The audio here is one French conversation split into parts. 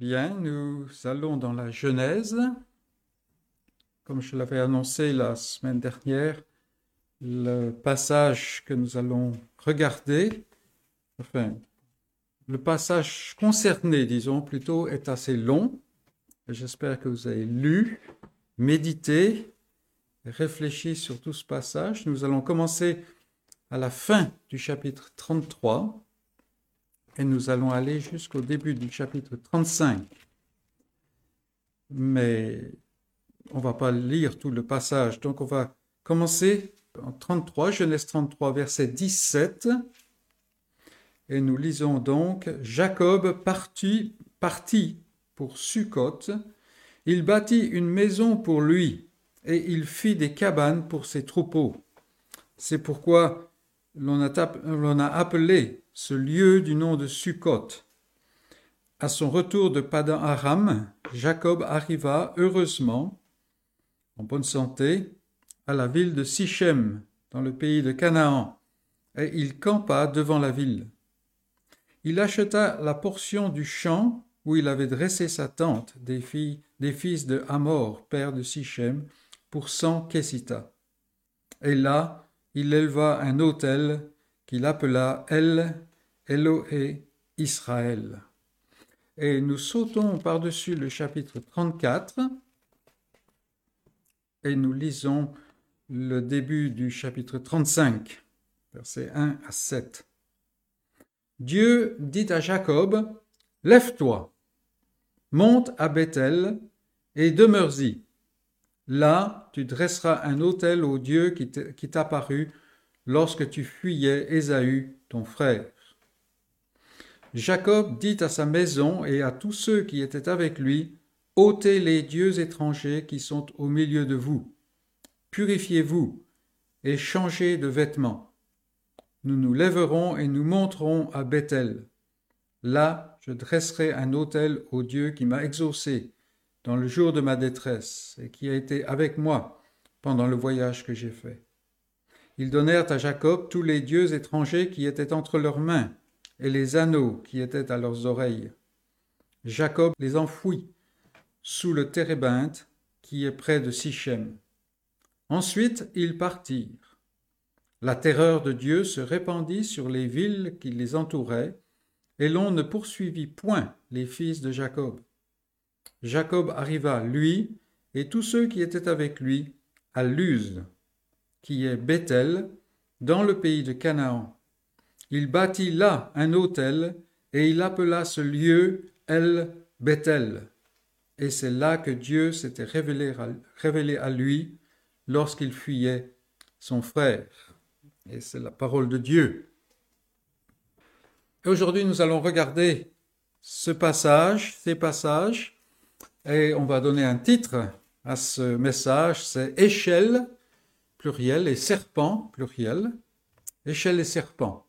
Bien, nous allons dans la Genèse. Comme je l'avais annoncé la semaine dernière, le passage que nous allons regarder, enfin, le passage concerné, disons plutôt, est assez long. J'espère que vous avez lu, médité, réfléchi sur tout ce passage. Nous allons commencer à la fin du chapitre 33 et nous allons aller jusqu'au début du chapitre 35. Mais on va pas lire tout le passage, donc on va commencer en 33, Genèse 33, verset 17. Et nous lisons donc Jacob partit, partit pour Sukkot. Il bâtit une maison pour lui et il fit des cabanes pour ses troupeaux. C'est pourquoi l'on a, appelé ce lieu du nom de Sukkot. À son retour de Padan Aram, Jacob arriva heureusement, en bonne santé, à la ville de Sichem, dans le pays de Canaan, et il campa devant la ville. Il acheta la portion du champ où il avait dressé sa tente des fils de Hamor, père de Sichem, pour cent Kessita. Et là, il éleva un autel qu'il appela El Eloé Israël. Et nous sautons par-dessus le chapitre 34 et nous lisons le début du chapitre 35, versets 1 à 7. Dieu dit à Jacob, Lève-toi, monte à Bethel et demeure-y. Là, tu dresseras un autel au Dieu qui t'apparut lorsque tu fuyais Ésaü, ton frère. Jacob dit à sa maison et à tous ceux qui étaient avec lui, ôtez les dieux étrangers qui sont au milieu de vous. Purifiez-vous et changez de vêtements. Nous nous lèverons et nous monterons à Bethel. Là, je dresserai un autel au Dieu qui m'a exaucé dans le jour de ma détresse et qui a été avec moi pendant le voyage que j'ai fait. Ils donnèrent à Jacob tous les dieux étrangers qui étaient entre leurs mains et les anneaux qui étaient à leurs oreilles. Jacob les enfouit sous le térébinthe qui est près de Sichem. Ensuite ils partirent. La terreur de Dieu se répandit sur les villes qui les entouraient, et l'on ne poursuivit point les fils de Jacob. Jacob arriva, lui, et tous ceux qui étaient avec lui, à Luz, qui est Bethel, dans le pays de Canaan. Il bâtit là un autel, et il appela ce lieu El Bethel. Et c'est là que Dieu s'était révélé, révélé à lui lorsqu'il fuyait son frère. Et c'est la parole de Dieu. Et aujourd'hui, nous allons regarder ce passage, ces passages, et on va donner un titre à ce message, c'est échelle, pluriel, et serpent, pluriel, échelle et serpent.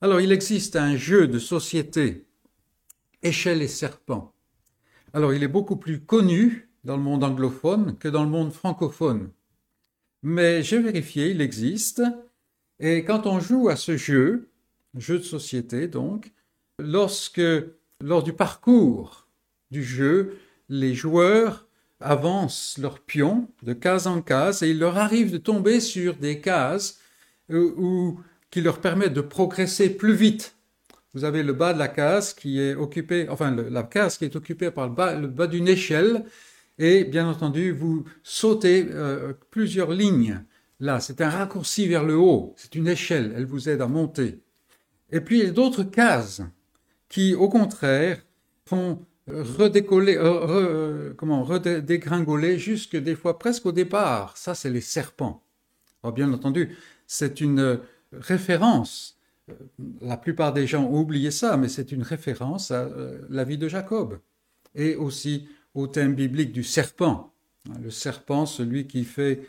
Alors, il existe un jeu de société, échelle et serpent. Alors, il est beaucoup plus connu dans le monde anglophone que dans le monde francophone. Mais j'ai vérifié, il existe. Et quand on joue à ce jeu, jeu de société donc, lorsque, lors du parcours du jeu, les joueurs avancent leurs pions de case en case et il leur arrive de tomber sur des cases euh, où, qui leur permettent de progresser plus vite. Vous avez le bas de la case qui est occupé, enfin la case qui est occupée par le bas, d'une échelle et bien entendu vous sautez euh, plusieurs lignes. Là, c'est un raccourci vers le haut, c'est une échelle, elle vous aide à monter. Et puis il y a d'autres cases qui, au contraire, font redécoller, euh, euh, comment, redégringoler jusque des fois presque au départ. Ça, c'est les serpents. Bien entendu, c'est une référence. La plupart des gens ont oublié ça, mais c'est une référence à euh, la vie de Jacob et aussi au thème biblique du serpent. Le serpent, celui qui fait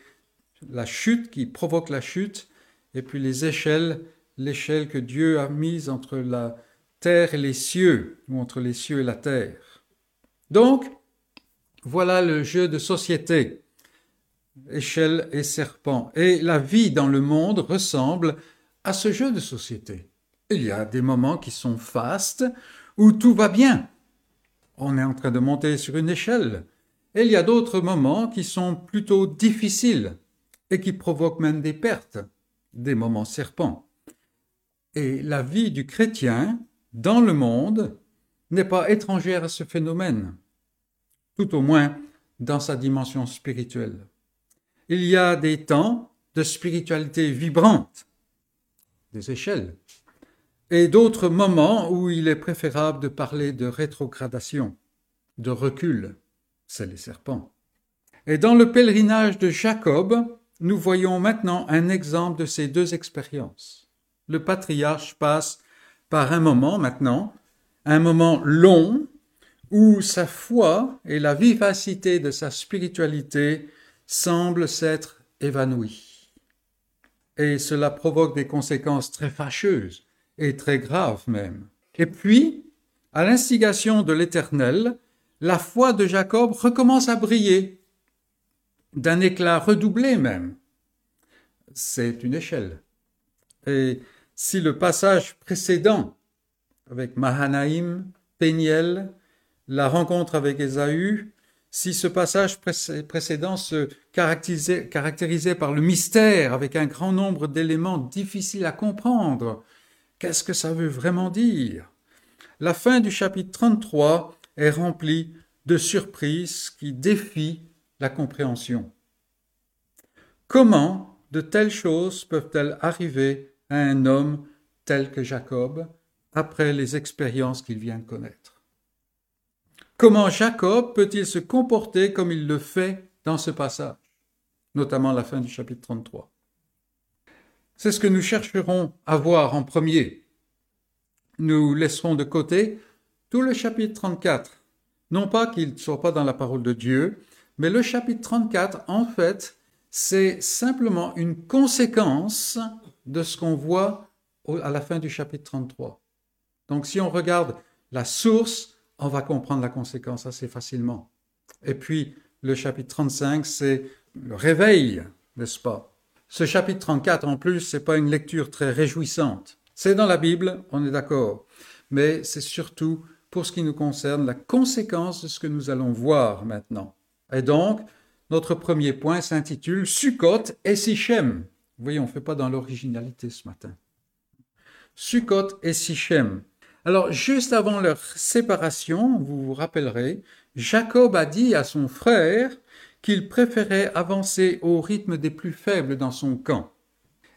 la chute, qui provoque la chute, et puis les échelles, l'échelle que Dieu a mise entre la terre et les cieux, ou entre les cieux et la terre. Donc, voilà le jeu de société, échelle et serpent. Et la vie dans le monde ressemble à ce jeu de société. Il y a des moments qui sont fastes, où tout va bien. on est en train de monter sur une échelle. Et il y a d'autres moments qui sont plutôt difficiles et qui provoquent même des pertes, des moments serpents. Et la vie du chrétien dans le monde n'est pas étrangère à ce phénomène, tout au moins dans sa dimension spirituelle. Il y a des temps de spiritualité vibrante, des échelles, et d'autres moments où il est préférable de parler de rétrogradation, de recul, c'est les serpents. Et dans le pèlerinage de Jacob, nous voyons maintenant un exemple de ces deux expériences. Le patriarche passe par un moment maintenant, un moment long, où sa foi et la vivacité de sa spiritualité semblent s'être évanouies. Et cela provoque des conséquences très fâcheuses et très graves même. Et puis, à l'instigation de l'Éternel, la foi de Jacob recommence à briller, d'un éclat redoublé même. C'est une échelle. Et si le passage précédent, avec Mahanaïm, Péniel, la rencontre avec Ésaü, si ce passage précédent se caractérisait, caractérisait par le mystère, avec un grand nombre d'éléments difficiles à comprendre, qu'est-ce que ça veut vraiment dire? La fin du chapitre 33 est remplie de surprises qui défient la compréhension. Comment de telles choses peuvent-elles arriver un homme tel que Jacob après les expériences qu'il vient de connaître. Comment Jacob peut-il se comporter comme il le fait dans ce passage, notamment la fin du chapitre 33 C'est ce que nous chercherons à voir en premier. Nous laisserons de côté tout le chapitre 34 non pas qu'il ne soit pas dans la parole de Dieu, mais le chapitre 34, en fait, c'est simplement une conséquence de ce qu'on voit à la fin du chapitre 33. Donc si on regarde la source, on va comprendre la conséquence assez facilement. Et puis le chapitre 35, c'est le réveil, n'est-ce pas? Ce chapitre 34, en plus, c'est pas une lecture très réjouissante. C'est dans la Bible, on est d'accord, mais c'est surtout pour ce qui nous concerne la conséquence de ce que nous allons voir maintenant. Et donc, notre premier point s'intitule Sukkot et Sichem. Vous voyez, on ne fait pas dans l'originalité ce matin. Sukkot et Sichem. Alors, juste avant leur séparation, vous vous rappellerez, Jacob a dit à son frère qu'il préférait avancer au rythme des plus faibles dans son camp.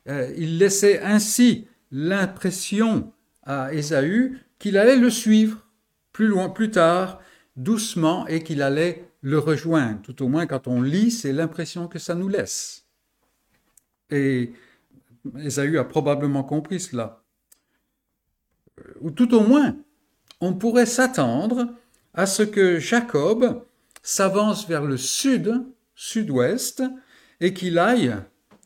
Euh, il laissait ainsi l'impression à Ésaü qu'il allait le suivre plus loin, plus tard, doucement, et qu'il allait le rejoindre. Tout au moins, quand on lit, c'est l'impression que ça nous laisse. Et Esaü a probablement compris cela. Ou tout au moins, on pourrait s'attendre à ce que Jacob s'avance vers le sud, sud-ouest, et qu'il aille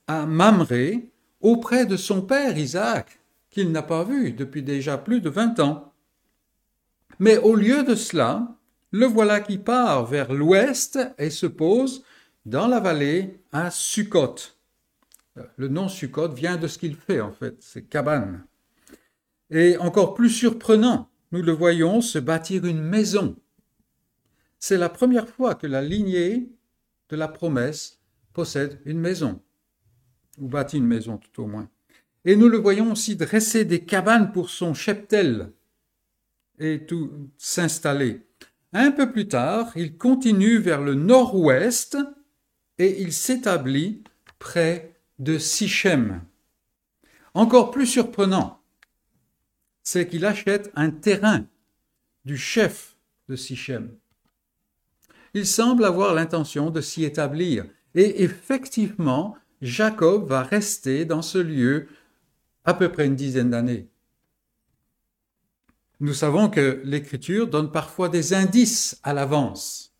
à Mamré auprès de son père Isaac, qu'il n'a pas vu depuis déjà plus de vingt ans. Mais au lieu de cela, le voilà qui part vers l'ouest et se pose dans la vallée à Sukkot. Le nom Sukkot vient de ce qu'il fait en fait, c'est cabane. Et encore plus surprenant, nous le voyons se bâtir une maison. C'est la première fois que la lignée de la promesse possède une maison, ou bâtit une maison tout au moins. Et nous le voyons aussi dresser des cabanes pour son cheptel, et tout s'installer. Un peu plus tard, il continue vers le nord-ouest et il s'établit près de Sichem. Encore plus surprenant, c'est qu'il achète un terrain du chef de Sichem. Il semble avoir l'intention de s'y établir et effectivement, Jacob va rester dans ce lieu à peu près une dizaine d'années. Nous savons que l'Écriture donne parfois des indices à l'avance.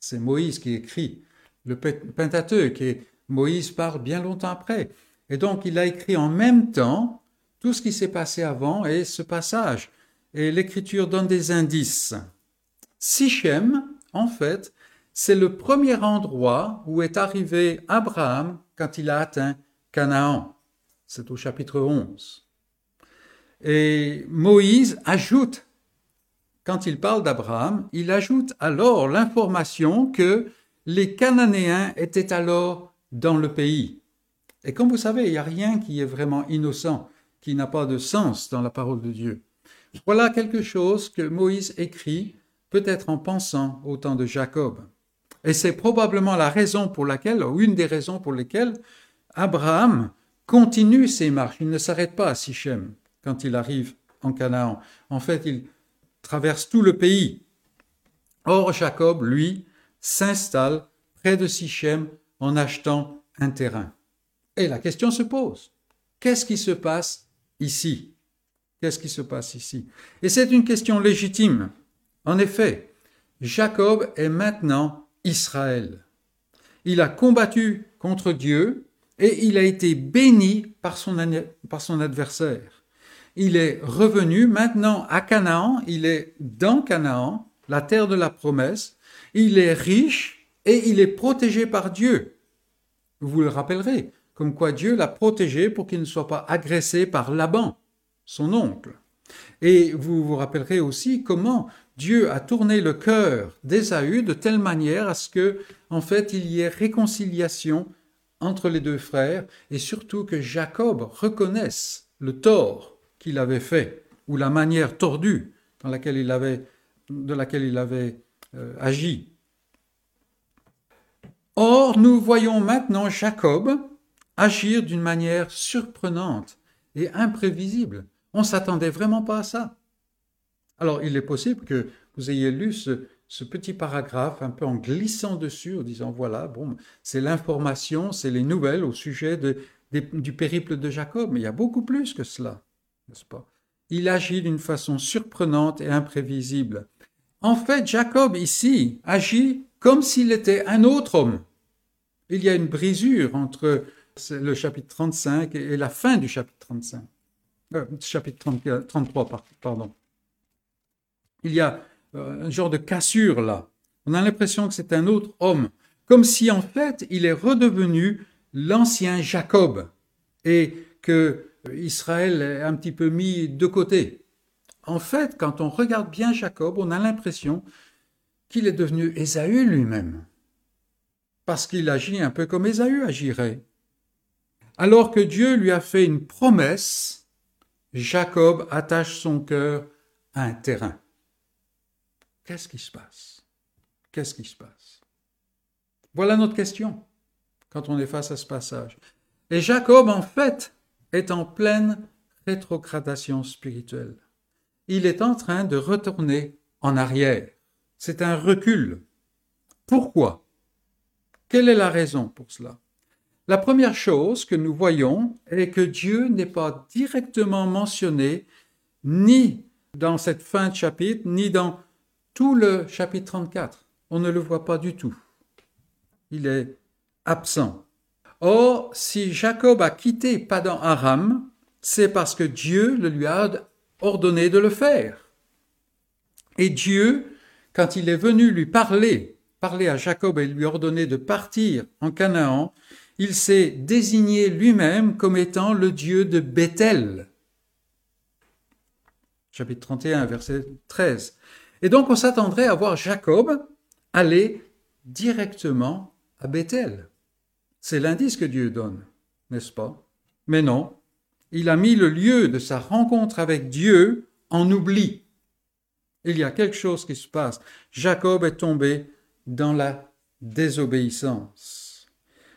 C'est Moïse qui écrit le Pentateuque et Moïse parle bien longtemps après. Et donc il a écrit en même temps tout ce qui s'est passé avant et ce passage. Et l'Écriture donne des indices. Sichem, en fait, c'est le premier endroit où est arrivé Abraham quand il a atteint Canaan. C'est au chapitre 11. Et Moïse ajoute quand il parle d'Abraham, il ajoute alors l'information que les Cananéens étaient alors dans le pays. Et comme vous savez, il n'y a rien qui est vraiment innocent, qui n'a pas de sens dans la parole de Dieu. Voilà quelque chose que Moïse écrit, peut-être en pensant au temps de Jacob. Et c'est probablement la raison pour laquelle, ou une des raisons pour lesquelles, Abraham continue ses marches. Il ne s'arrête pas à Sichem quand il arrive en Canaan. En fait, il traverse tout le pays. Or, Jacob, lui, s'installe près de Sichem en achetant un terrain. Et la question se pose. Qu'est-ce qui se passe ici? Qu'est-ce qui se passe ici? Et c'est une question légitime. En effet, Jacob est maintenant Israël. Il a combattu contre Dieu et il a été béni par son, par son adversaire. Il est revenu maintenant à Canaan, il est dans Canaan, la terre de la promesse, il est riche et il est protégé par Dieu. Vous le rappellerez, comme quoi Dieu l'a protégé pour qu'il ne soit pas agressé par Laban, son oncle. Et vous vous rappellerez aussi comment Dieu a tourné le cœur d'Ésaü de telle manière à ce que, en fait, il y ait réconciliation entre les deux frères et surtout que Jacob reconnaisse le tort qu'il avait fait ou la manière tordue dans laquelle il avait, de laquelle il avait euh, agi. Or, nous voyons maintenant Jacob agir d'une manière surprenante et imprévisible. On s'attendait vraiment pas à ça. Alors, il est possible que vous ayez lu ce, petit paragraphe un peu en glissant dessus, en disant voilà, bon, c'est l'information, c'est les nouvelles au sujet du périple de Jacob, mais il y a beaucoup plus que cela, n'est-ce pas? Il agit d'une façon surprenante et imprévisible. En fait, Jacob ici agit comme s'il était un autre homme. Il y a une brisure entre le chapitre 35 et la fin du chapitre 35. Euh, chapitre 33, pardon il y a euh, un genre de cassure là. On a l'impression que c'est un autre homme, comme si en fait il est redevenu l'ancien Jacob et que Israël est un petit peu mis de côté. En fait, quand on regarde bien Jacob, on a l'impression qu'il est devenu Ésaü lui-même, parce qu'il agit un peu comme Ésaü agirait. Alors que Dieu lui a fait une promesse, Jacob attache son cœur à un terrain. Qu'est-ce qui se passe? Qu'est-ce qui se passe? Voilà notre question quand on est face à ce passage. Et Jacob, en fait, est en pleine rétrogradation spirituelle. Il est en train de retourner en arrière. C'est un recul. Pourquoi? Quelle est la raison pour cela? La première chose que nous voyons est que Dieu n'est pas directement mentionné ni dans cette fin de chapitre, ni dans tout le chapitre 34. On ne le voit pas du tout. Il est absent. Or, si Jacob a quitté Padan Aram, c'est parce que Dieu le lui a ordonné de le faire. Et Dieu, quand il est venu lui parler, parler à Jacob et lui ordonner de partir en Canaan, il s'est désigné lui-même comme étant le Dieu de Bethel. Chapitre 31, verset 13. Et donc on s'attendrait à voir Jacob aller directement à Bethel. C'est l'indice que Dieu donne, n'est-ce pas? Mais non, il a mis le lieu de sa rencontre avec Dieu en oubli. Il y a quelque chose qui se passe. Jacob est tombé dans la désobéissance.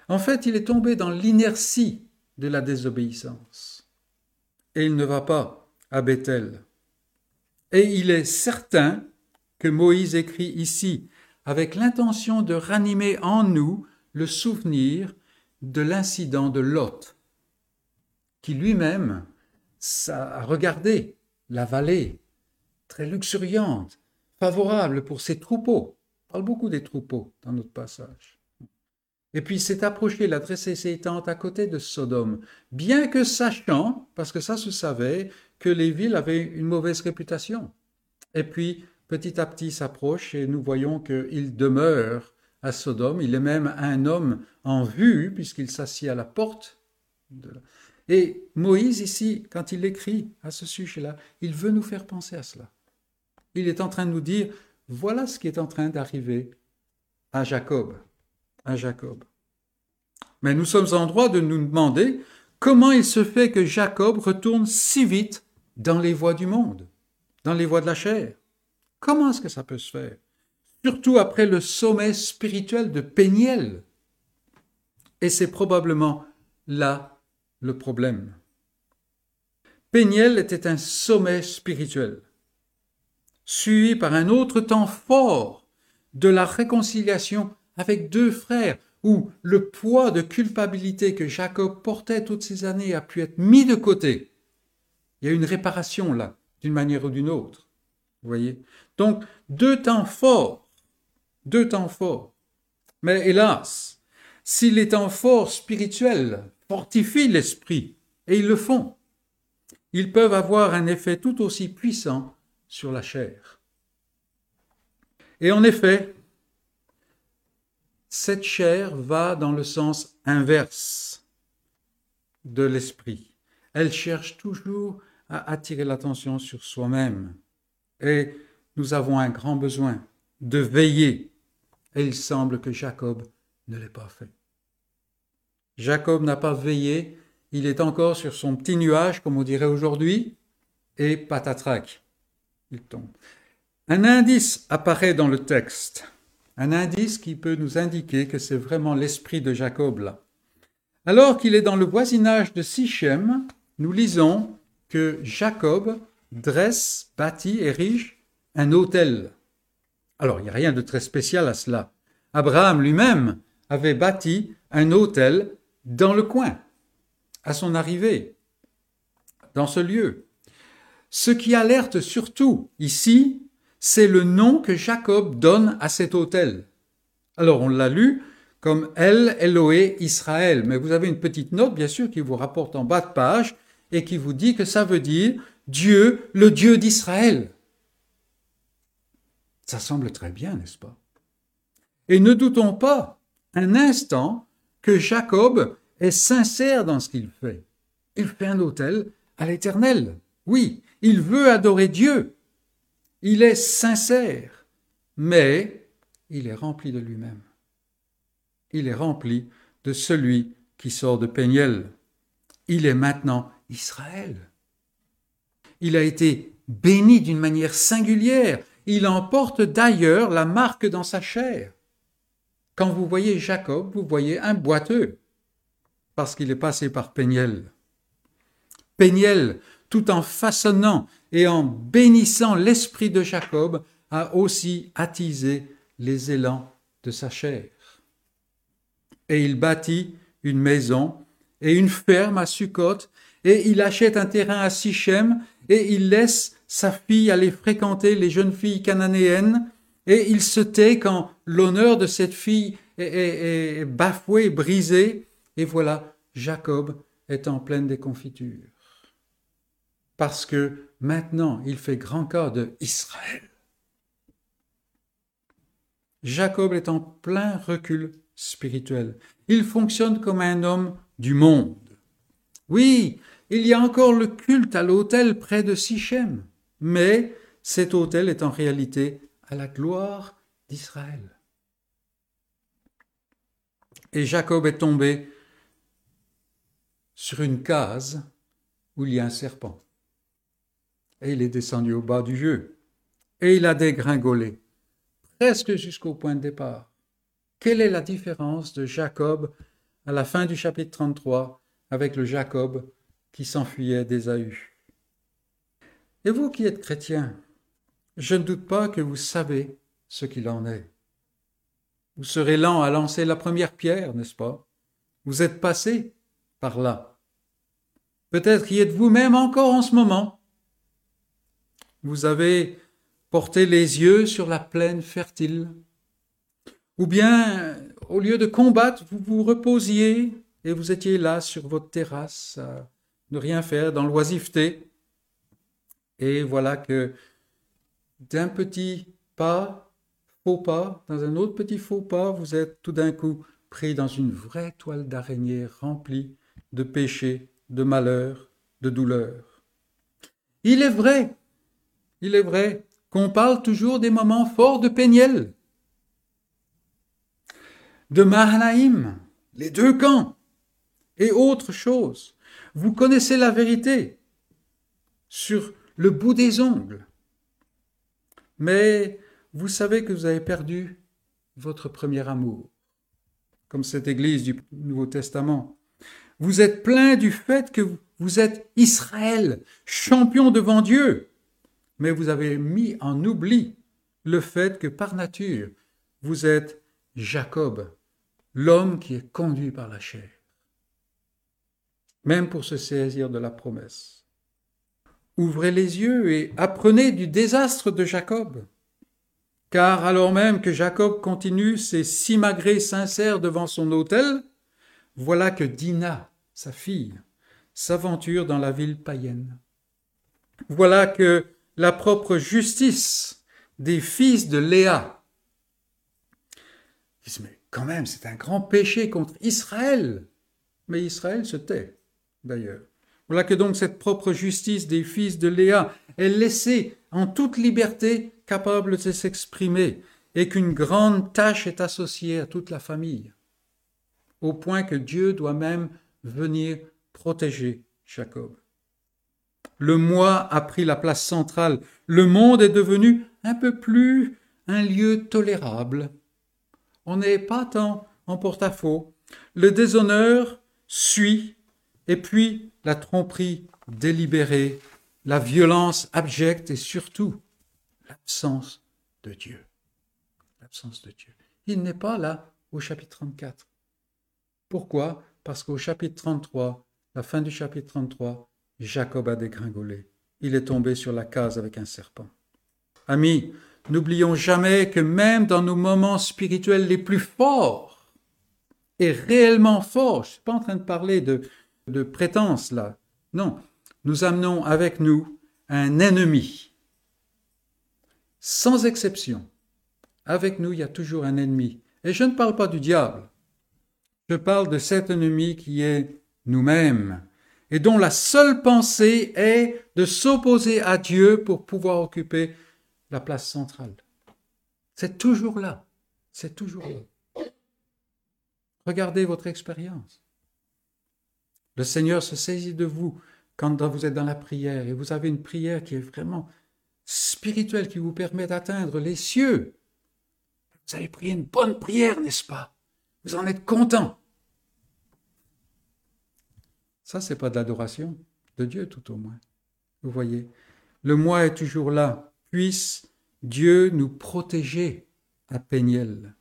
En fait, il est tombé dans l'inertie de la désobéissance. Et il ne va pas à Bethel. Et il est certain que Moïse écrit ici, avec l'intention de ranimer en nous le souvenir de l'incident de Lot, qui lui-même a regardé la vallée très luxuriante, favorable pour ses troupeaux. Parle beaucoup des troupeaux dans notre passage. Et puis s'est approché, il a dressé ses tentes à côté de Sodome, bien que sachant, parce que ça se savait, que les villes avaient une mauvaise réputation. Et puis petit à petit s'approche et nous voyons qu'il demeure à Sodome. Il est même un homme en vue puisqu'il s'assied à la porte. Et Moïse ici, quand il écrit à ce sujet-là, il veut nous faire penser à cela. Il est en train de nous dire, voilà ce qui est en train d'arriver à Jacob, à Jacob. Mais nous sommes en droit de nous demander comment il se fait que Jacob retourne si vite dans les voies du monde, dans les voies de la chair. Comment est-ce que ça peut se faire? Surtout après le sommet spirituel de Péniel. Et c'est probablement là le problème. Péniel était un sommet spirituel, suivi par un autre temps fort de la réconciliation avec deux frères, où le poids de culpabilité que Jacob portait toutes ces années a pu être mis de côté. Il y a une réparation là, d'une manière ou d'une autre. Vous voyez? Donc, deux temps forts, deux temps forts. Mais hélas, si les temps forts spirituels fortifient l'esprit, et ils le font, ils peuvent avoir un effet tout aussi puissant sur la chair. Et en effet, cette chair va dans le sens inverse de l'esprit. Elle cherche toujours à attirer l'attention sur soi-même. Et nous avons un grand besoin de veiller. Et il semble que Jacob ne l'ait pas fait. Jacob n'a pas veillé, il est encore sur son petit nuage, comme on dirait aujourd'hui, et patatrac, Un indice apparaît dans le texte un indice qui peut nous indiquer que c'est vraiment l'esprit de Jacob là. Alors qu'il est dans le voisinage de Sichem, nous lisons que Jacob dresse, bâtit, érige un autel. Alors, il n'y a rien de très spécial à cela. Abraham lui-même avait bâti un autel dans le coin, à son arrivée, dans ce lieu. Ce qui alerte surtout ici, c'est le nom que Jacob donne à cet autel. Alors on l'a lu comme El Eloé Israël, mais vous avez une petite note bien sûr qui vous rapporte en bas de page et qui vous dit que ça veut dire Dieu, le Dieu d'Israël. Ça semble très bien, n'est-ce pas? Et ne doutons pas un instant que Jacob est sincère dans ce qu'il fait. Il fait un autel à l'Éternel. Oui, il veut adorer Dieu. Il est sincère, mais il est rempli de lui-même. Il est rempli de celui qui sort de Péniel. Il est maintenant Israël. Il a été béni d'une manière singulière. Il emporte d'ailleurs la marque dans sa chair. Quand vous voyez Jacob, vous voyez un boiteux, parce qu'il est passé par Péniel. Péniel, tout en façonnant et en bénissant l'esprit de Jacob, a aussi attisé les élans de sa chair. Et il bâtit une maison et une ferme à Sukkot, et il achète un terrain à Sichem, et il laisse sa fille aller fréquenter les jeunes filles cananéennes, et il se tait quand l'honneur de cette fille est, est bafoué, brisé, et voilà, Jacob est en pleine déconfiture parce que maintenant il fait grand cas de Israël. Jacob est en plein recul spirituel. Il fonctionne comme un homme du monde. Oui, il y a encore le culte à l'autel près de Sichem, mais cet autel est en réalité à la gloire d'Israël. Et Jacob est tombé sur une case où il y a un serpent et il est descendu au bas du jeu. Et il a dégringolé, presque jusqu'au point de départ. Quelle est la différence de Jacob à la fin du chapitre 33 avec le Jacob qui s'enfuyait d'Ésaü? Et vous qui êtes chrétien, je ne doute pas que vous savez ce qu'il en est. Vous serez lent à lancer la première pierre, n'est-ce pas? Vous êtes passé par là. Peut-être y êtes-vous même encore en ce moment. Vous avez porté les yeux sur la plaine fertile. Ou bien, au lieu de combattre, vous vous reposiez et vous étiez là sur votre terrasse ne rien faire dans l'oisiveté. Et voilà que d'un petit pas, faux pas, dans un autre petit faux pas, vous êtes tout d'un coup pris dans une vraie toile d'araignée remplie de péchés, de malheurs, de douleurs. Il est vrai il est vrai qu'on parle toujours des moments forts de Péniel, de Mahanaïm, les deux camps, et autre chose. Vous connaissez la vérité sur le bout des ongles. Mais vous savez que vous avez perdu votre premier amour, comme cette Église du Nouveau Testament. Vous êtes plein du fait que vous êtes Israël, champion devant Dieu, mais vous avez mis en oubli le fait que par nature, vous êtes Jacob, l'homme qui est conduit par la chair, même pour se saisir de la promesse. Ouvrez les yeux et apprenez du désastre de Jacob. Car alors même que Jacob continue ses simagrées sincères devant son autel, voilà que Dina, sa fille, s'aventure dans la ville païenne. Voilà que la propre justice des fils de Léa disent mais quand même c'est un grand péché contre Israël. Mais Israël se tait d'ailleurs. Voilà que donc cette propre justice des fils de Léa est laissée en toute liberté capable de s'exprimer et qu'une grande tâche est associée à toute la famille, au point que Dieu doit même venir protéger Jacob. Le moi a pris la place centrale, le monde est devenu un peu plus un lieu tolérable. On n'est pas tant en porte-à-faux. Le déshonneur suit, et puis la tromperie délibérée, la violence abjecte et surtout l'absence de Dieu. L'absence de Dieu. Il n'est pas là au chapitre 34. Pourquoi? Parce qu'au chapitre 33, la fin du chapitre 33, Jacob a dégringolé. Il est tombé sur la case avec un serpent. Amis, n'oublions jamais que même dans nos moments spirituels les plus forts, et réellement forts, je ne suis pas en train de parler de, de prétense là, non, nous amenons avec nous un ennemi sans exception. Avec nous, il y a toujours un ennemi. Et je ne parle pas du diable. Je parle de cet ennemi qui est nous-mêmes et dont la seule pensée est de s'opposer à Dieu pour pouvoir occuper la place centrale. C'est toujours là. C'est toujours là. Regardez votre expérience. Le Seigneur se saisit de vous quand vous êtes dans la prière et vous avez une prière qui est vraiment spirituel qui vous permet d'atteindre les cieux. Vous avez prié une bonne prière, n'est-ce pas? Vous en êtes content. Ça, c'est pas de l'adoration de Dieu, tout au moins. Vous voyez, le moi est toujours là. Puisse Dieu nous protéger à Péniel.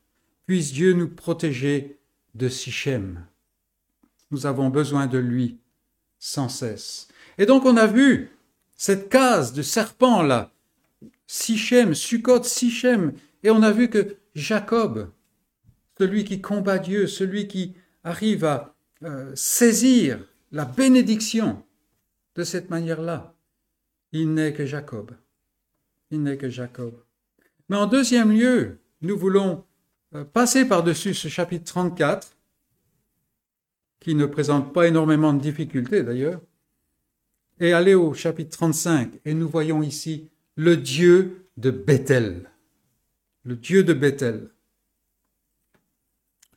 Puisse Dieu nous protéger de Sichem. Nous avons besoin de lui sans cesse. Et donc on a vu cette case de serpent là Sichem, Sukkot, Sichem. Et on a vu que Jacob, celui qui combat Dieu, celui qui arrive à euh, saisir la bénédiction de cette manière-là, il n'est que Jacob. Il n'est que Jacob. Mais en deuxième lieu, nous voulons euh, passer par-dessus ce chapitre 34, qui ne présente pas énormément de difficultés d'ailleurs, et aller au chapitre 35. Et nous voyons ici le Dieu de Bethel. Le Dieu de Bethel.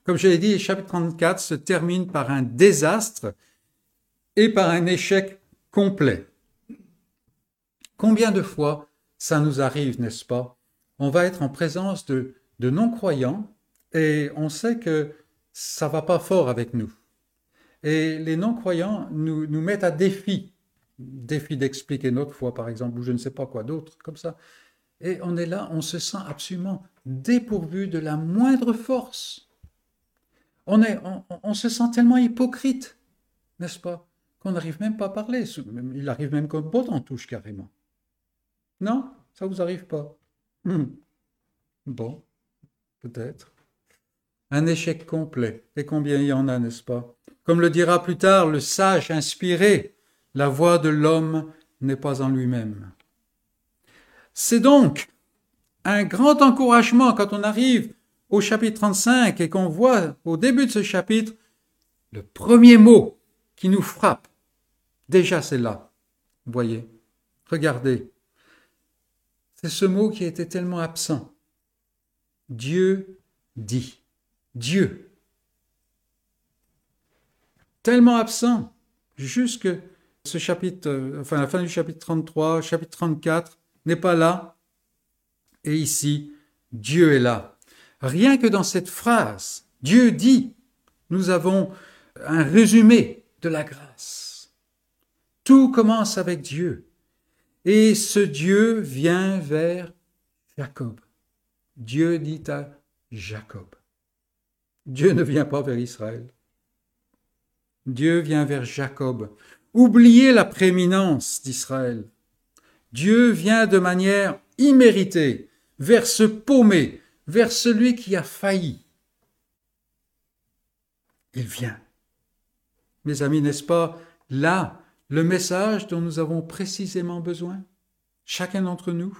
Comme je l'ai dit, le chapitre 34 se termine par un désastre et par un échec complet. Combien de fois ça nous arrive, n'est-ce pas? On va être en présence de, de non-croyants et on sait que ça va pas fort avec nous. Et les non-croyants nous, nous mettent à défi défi d'expliquer notre foi, par exemple, ou je ne sais pas quoi d'autre, comme ça. Et on est là, on se sent absolument dépourvu de la moindre force. On, est, on, se sent tellement hypocrite, n'est-ce pas, qu'on n'arrive même pas à parler. Il arrive même qu'un bot en touche carrément. Non, ça vous arrive pas. Hmm. Bon, peut-être. Un échec complet. Et combien il y en a, n'est-ce pas? Comme le dira plus tard le sage inspiré, la voix de l'homme n'est pas en lui-même. C'est donc un grand encouragement quand on arrive au chapitre 35 et qu'on voit au début de ce chapitre le premier mot qui nous frappe. Déjà c'est là. Voyez, regardez. C'est ce mot qui était tellement absent. Dieu dit. Dieu. Tellement absent, jusque ce chapitre, euh, enfin la fin du chapitre 33, chapitre 34 n'est pas là. Et ici, Dieu est là. Rien que dans cette phrase, Dieu dit, nous avons un résumé de la grâce. Tout commence avec Dieu. Et ce Dieu vient vers Jacob. Dieu dit à Jacob. Dieu ne vient pas vers Israël. Dieu vient vers Jacob. Oubliez la prééminence d'Israël. Dieu vient de manière imméritée vers ce paumé, vers celui qui a failli. Il vient. Mes amis, n'est-ce pas là le message dont nous avons précisément besoin, chacun d'entre nous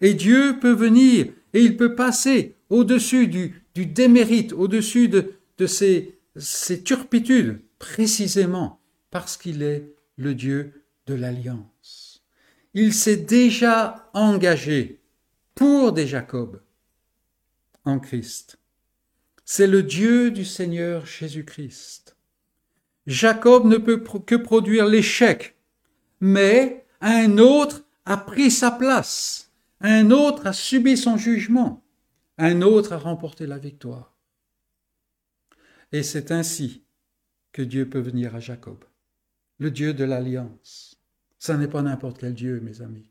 Et Dieu peut venir et il peut passer au-dessus du, démérite, au-dessus de, de ces turpitudes, précisément parce qu'il est le Dieu de l'alliance. Il s'est déjà engagé pour des Jacob en Christ. C'est le Dieu du Seigneur Jésus-Christ. Jacob ne peut que produire l'échec, mais un autre a pris sa place, un autre a subi son jugement, un autre a remporté la victoire. Et c'est ainsi que Dieu peut venir à Jacob, le Dieu de l'alliance. Ça n'est pas n'importe quel Dieu, mes amis.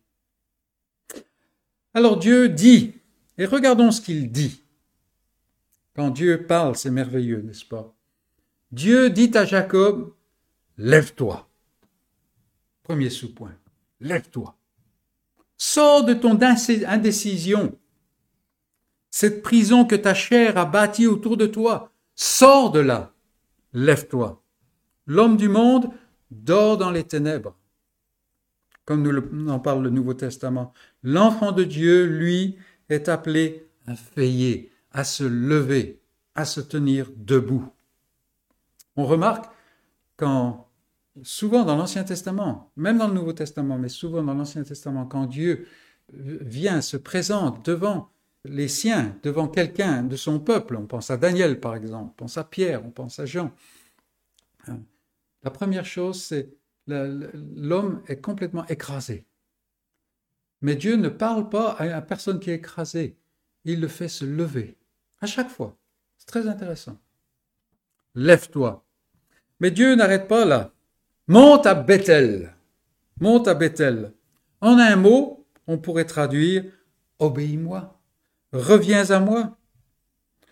Alors Dieu dit, et regardons ce qu'il dit. Quand Dieu parle, c'est merveilleux, n'est-ce pas? Dieu dit à Jacob, lève-toi. Premier sous-point, lève-toi. Sors de ton indécision, cette prison que ta chair a bâtie autour de toi. Sors de là, lève-toi. L'homme du monde dort dans les ténèbres, comme nous en parle le Nouveau Testament. L'enfant de Dieu, lui, est appelé à veiller, à se lever, à se tenir debout. On remarque quand, souvent dans l'Ancien Testament, même dans le Nouveau Testament, mais souvent dans l'Ancien Testament, quand Dieu vient, se présente devant les siens, devant quelqu'un de son peuple, on pense à Daniel par exemple, on pense à Pierre, on pense à Jean, hein, la première chose, c'est l'homme est complètement écrasé. Mais Dieu ne parle pas à la personne qui est écrasée, il le fait se lever, à chaque fois. C'est très intéressant. Lève-toi, mais Dieu n'arrête pas là. Monte à Bethel. Monte à Bethel. En un mot, on pourrait traduire Obéis-moi. Reviens à moi.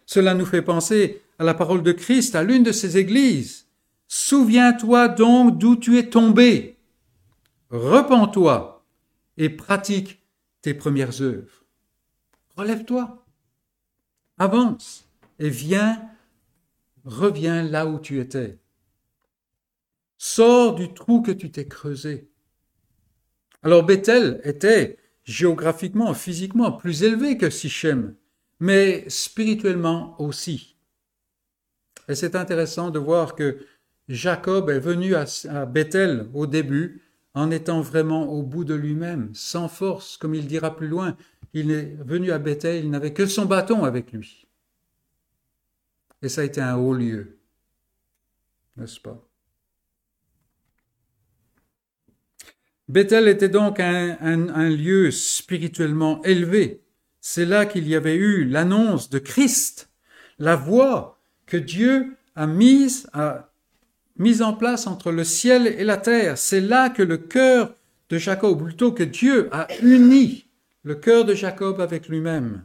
Cela nous fait penser à la parole de Christ à l'une de ses églises. Souviens-toi donc d'où tu es tombé. Repends-toi et pratique tes premières œuvres. Relève-toi. Avance et viens, reviens là où tu étais. Sors du trou que tu t'es creusé. Alors Bethel était géographiquement, physiquement plus élevé que Sichem, mais spirituellement aussi. Et c'est intéressant de voir que Jacob est venu à, Bethel au début en étant vraiment au bout de lui-même, sans force, comme il dira plus loin. Il est venu à Bethel, il n'avait que son bâton avec lui. Et ça a été un haut lieu, n'est-ce pas? Bethel était donc un, lieu spirituellement élevé. C'est là qu'il y avait eu l'annonce de Christ, la voie que Dieu a mise, mise en place entre le ciel et la terre. C'est là que le cœur de Jacob, plutôt que Dieu a uni le cœur de Jacob avec lui-même.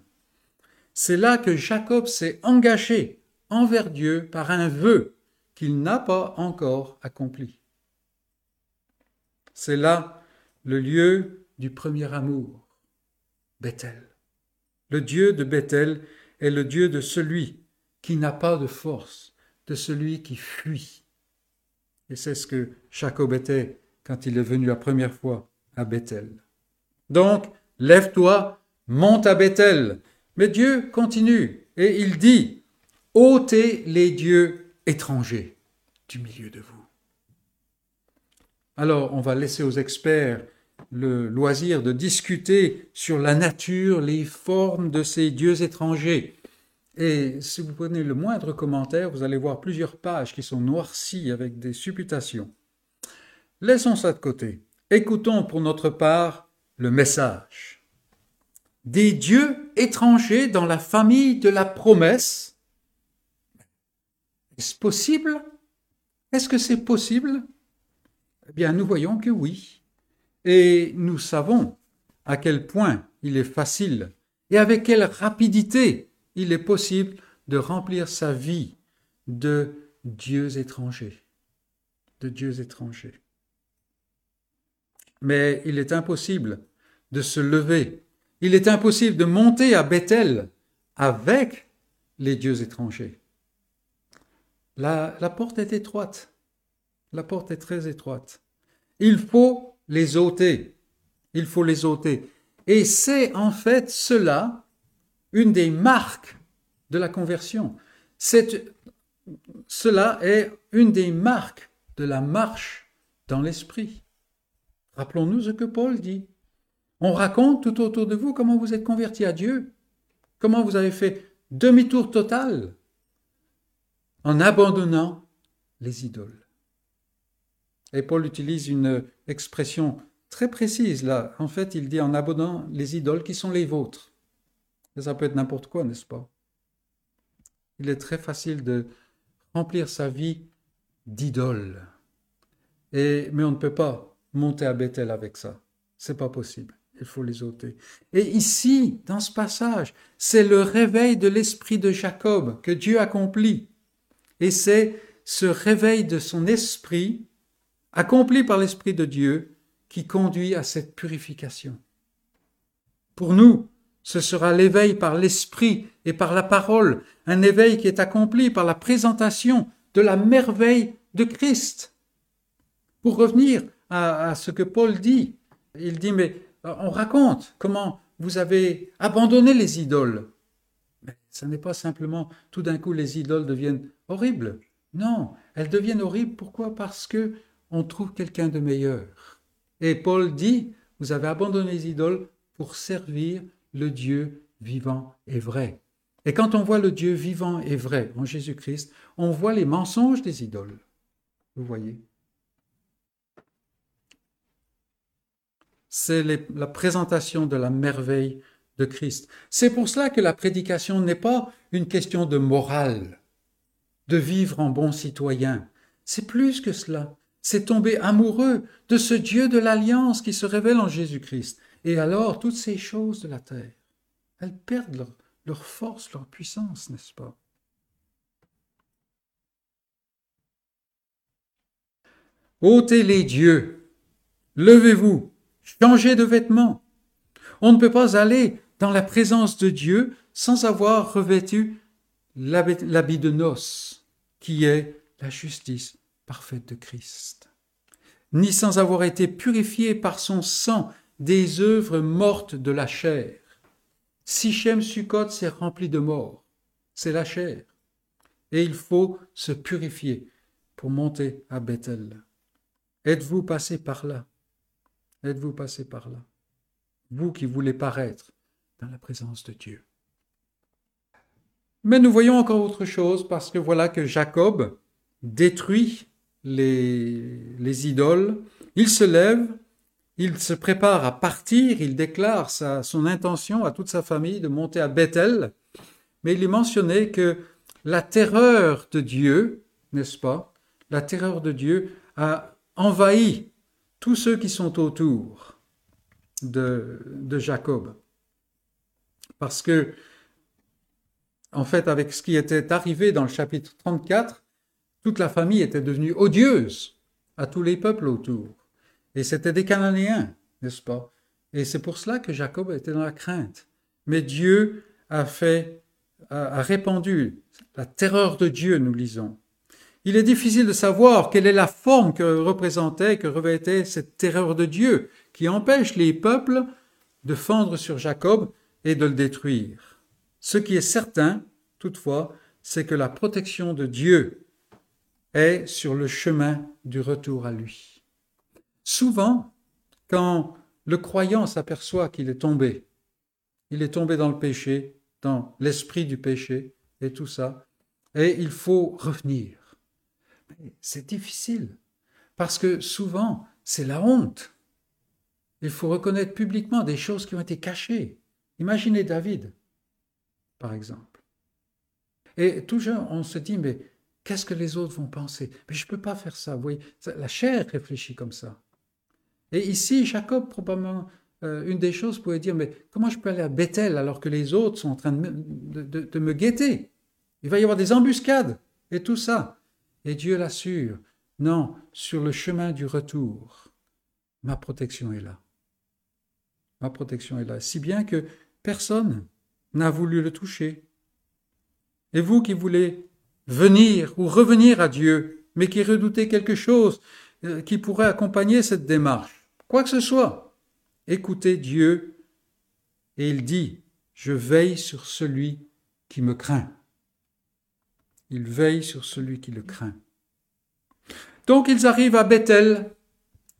C'est là que Jacob s'est engagé envers Dieu par un vœu qu'il n'a pas encore accompli. C'est là le lieu du premier amour, Bethel. Le Dieu de Bethel est le Dieu de celui qui n'a pas de force, de celui qui fuit. Et c'est ce que Jacob était quand il est venu la première fois à Bethel. Donc, lève-toi, monte à Bethel. Mais Dieu continue et il dit, ôtez les dieux étrangers du milieu de vous. Alors, on va laisser aux experts le loisir de discuter sur la nature, les formes de ces dieux étrangers. Et si vous prenez le moindre commentaire, vous allez voir plusieurs pages qui sont noircies avec des supputations. Laissons ça de côté. Écoutons pour notre part le message. Des dieux étrangers dans la famille de la promesse. Est-ce possible? Est-ce que c'est possible? Eh bien, nous voyons que oui. Et nous savons à quel point il est facile et avec quelle rapidité il est possible de remplir sa vie de dieux étrangers. De dieux étrangers. Mais il est impossible de se lever. Il est impossible de monter à Bethel avec les dieux étrangers. La, la porte est étroite. La porte est très étroite. Il faut les ôter. Il faut les ôter. Et c'est en fait cela une des marques de la conversion. cela est une des marques de la marche dans l'esprit. Rappelons-nous ce que Paul dit. On raconte tout autour de vous comment vous êtes converti à Dieu, comment vous avez fait demi-tour total en abandonnant les idoles. Et Paul utilise une expression très précise là. En fait, il dit en abandonnant les idoles qui sont les vôtres. ça peut être n'importe quoi, n'est-ce pas? Il est très facile de remplir sa vie d'idoles. Et, mais on ne peut pas monter à Bethel avec ça. C'est pas possible. Il faut les ôter. Et ici, dans ce passage, c'est le réveil de l'esprit de Jacob que Dieu accomplit. Et c'est ce réveil de son esprit, accompli par l'esprit de Dieu, qui conduit à cette purification. Pour nous, ce sera l'éveil par l'esprit et par la parole, un éveil qui est accompli par la présentation de la merveille de Christ. Pour revenir à, ce que Paul dit. Il dit, mais euh, on raconte comment vous avez abandonné les idoles. Mais ce n'est pas simplement tout d'un coup les idoles deviennent horribles. Non, elles deviennent horribles. Pourquoi? Parce que on trouve quelqu'un de meilleur. Et Paul dit, vous avez abandonné les idoles pour servir le Dieu vivant et vrai. Et quand on voit le Dieu vivant et vrai en Jésus-Christ, on voit les mensonges des idoles. Vous voyez? C'est la présentation de la merveille de Christ. C'est pour cela que la prédication n'est pas une question de morale, de vivre en bon citoyen. C'est plus que cela. C'est tomber amoureux de ce Dieu de l'alliance qui se révèle en Jésus-Christ. Et alors, toutes ces choses de la terre, elles perdent leur, force, leur puissance, n'est-ce pas? Ôtez les dieux, levez-vous, changer de vêtements. On ne peut pas aller dans la présence de Dieu sans avoir revêtu l'habit de noces, qui est la justice parfaite de Christ, ni sans avoir été purifié par son sang des œuvres mortes de la chair. Sichem Sukkot s'est rempli de mort, c'est la chair, et il faut se purifier pour monter à Bethel. Êtes-vous passé par là? Êtes-vous passé par là? Vous qui voulez paraître dans la présence de Dieu. Mais nous voyons encore autre chose parce que voilà que Jacob détruit les, les idoles, il se lève, il se prépare à partir, il déclare sa, son intention à toute sa famille de monter à Bethel, mais il est mentionné que la terreur de Dieu, n'est-ce pas, la terreur de Dieu a envahi tous ceux qui sont autour de, de Jacob. Parce que, en fait, avec ce qui était arrivé dans le chapitre 34, toute la famille était devenue odieuse à tous les peuples autour. Et c'était des Cananéens, n'est-ce pas? Et c'est pour cela que Jacob était dans la crainte. Mais Dieu a fait, a répandu la terreur de Dieu, nous lisons. Il est difficile de savoir quelle est la forme que représentait, que revêtait cette terreur de Dieu qui empêche les peuples de fendre sur Jacob et de le détruire. Ce qui est certain, toutefois, c'est que la protection de Dieu est sur le chemin du retour à lui. Souvent, quand le croyant s'aperçoit qu'il est tombé. Il est tombé dans le péché, dans l'esprit du péché et tout ça. Et il faut revenir. C'est difficile parce que souvent, c'est la honte. Il faut reconnaître publiquement des choses qui ont été cachées. Imaginez David, par exemple. Et toujours, on se dit, mais qu'est-ce que les autres vont penser? Mais je ne peux pas faire ça. Vous voyez, la chair réfléchit comme ça. Et ici, Jacob, probablement, euh, une des choses pourrait dire, mais comment je peux aller à Bethel alors que les autres sont en train de me guetter? Il va y avoir des embuscades et tout ça. Et Dieu l'assure, non, sur le chemin du retour, ma protection est là. Ma protection est là. Si bien que personne n'a voulu le toucher. Et vous qui voulez venir ou revenir à Dieu, mais qui redoutez quelque chose euh, qui pourrait accompagner cette démarche, quoi que ce soit, écoutez Dieu et il dit, je veille sur celui qui me craint. Il veille sur celui qui le craint. Donc ils arrivent à Bethel,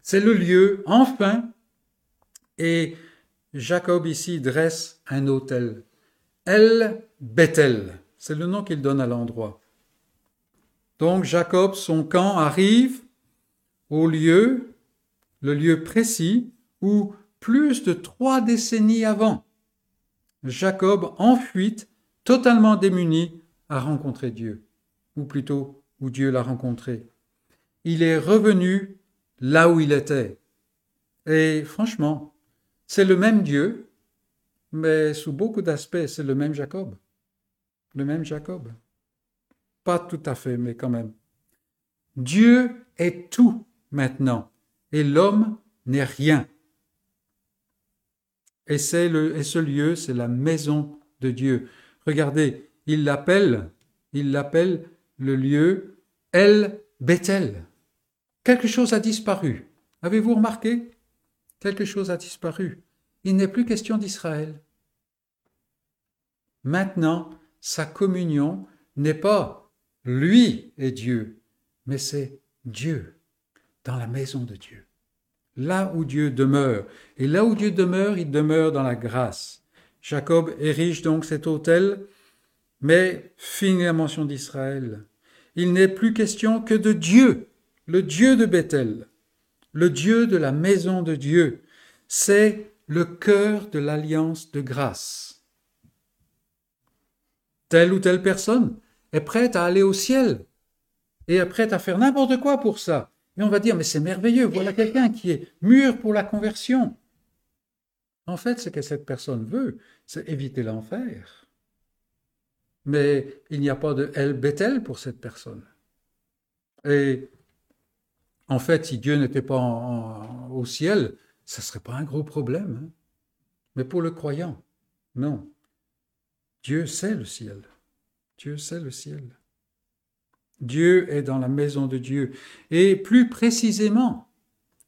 c'est le lieu, enfin, et Jacob ici dresse un autel. El Bethel, c'est le nom qu'il donne à l'endroit. Donc Jacob, son camp arrive au lieu, le lieu précis, où plus de trois décennies avant, Jacob, en fuite, totalement démuni, a rencontré Dieu, ou plutôt où Dieu l'a rencontré. Il est revenu là où il était. Et franchement, c'est le même Dieu, mais sous beaucoup d'aspects, c'est le même Jacob. Le même Jacob. Tout à fait, mais quand même. Dieu est tout maintenant, et l'homme n'est rien. Et, c'est le, et ce lieu, c'est la maison de Dieu. Regardez, il l'appelle, il l'appelle le lieu El Bethel. Quelque chose a disparu. Avez-vous remarqué? Quelque chose a disparu. Il n'est plus question d'Israël. Maintenant, sa communion n'est pas lui et Dieu, mais c'est Dieu dans la maison de Dieu. Là où Dieu demeure. Et là où Dieu demeure, il demeure dans la grâce. Jacob érige donc cet autel, mais finit la mention d'Israël. Il n'est plus question que de Dieu, le Dieu de Bethel, le Dieu de la maison de Dieu. C'est le cœur de l'alliance de grâce. Telle ou telle personne est prête à aller au ciel et est prête à faire n'importe quoi pour ça. Et on va dire, mais c'est merveilleux, voilà quelqu'un qui est mûr pour la conversion. En fait, ce que cette personne veut, c'est éviter l'enfer. Mais il n'y a pas de El Bethel pour cette personne. Et en fait, si Dieu n'était pas au ciel, ce ne serait pas un gros problème. Hein. Mais pour le croyant, non. Dieu sait le ciel. Dieu sait le ciel. Dieu est dans la maison de Dieu. Et plus précisément,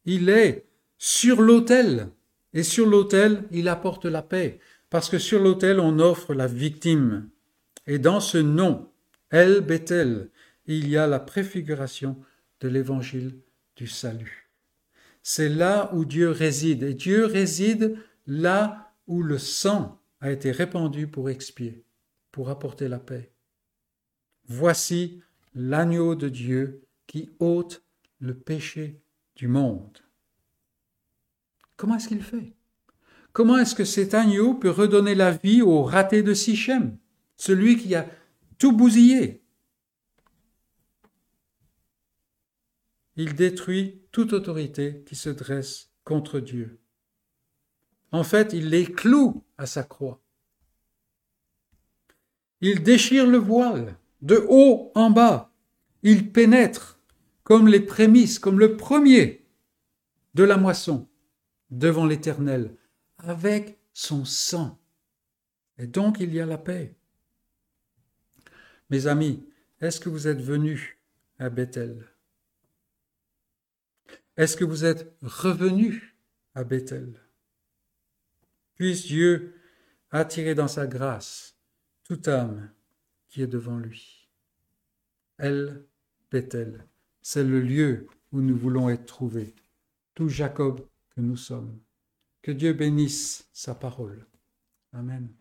il est sur l'autel. Et sur l'autel, il apporte la paix. Parce que sur l'autel, on offre la victime. Et dans ce nom, El Bethel, il y a la préfiguration de l'évangile du salut. C'est là où Dieu réside. Et Dieu réside là où le sang a été répandu pour expier, pour apporter la paix. Voici l'agneau de Dieu qui ôte le péché du monde. Comment est-ce qu'il fait? Comment est-ce que cet agneau peut redonner la vie au raté de Sichem, celui qui a tout bousillé? Il détruit toute autorité qui se dresse contre Dieu. En fait, il les cloue à sa croix. Il déchire le voile de haut en bas. Il pénètre comme les prémices, comme le premier de la moisson devant l'Éternel, avec son sang. Et donc il y a la paix. Mes amis, est-ce que vous êtes venus à Bethel? Est-ce que vous êtes revenus à Bethel? Puisse Dieu attirer dans sa grâce toute âme qui est devant lui. Elle, Bethel, c'est le lieu où nous voulons être trouvés, tout Jacob que nous sommes. Que Dieu bénisse sa parole. Amen.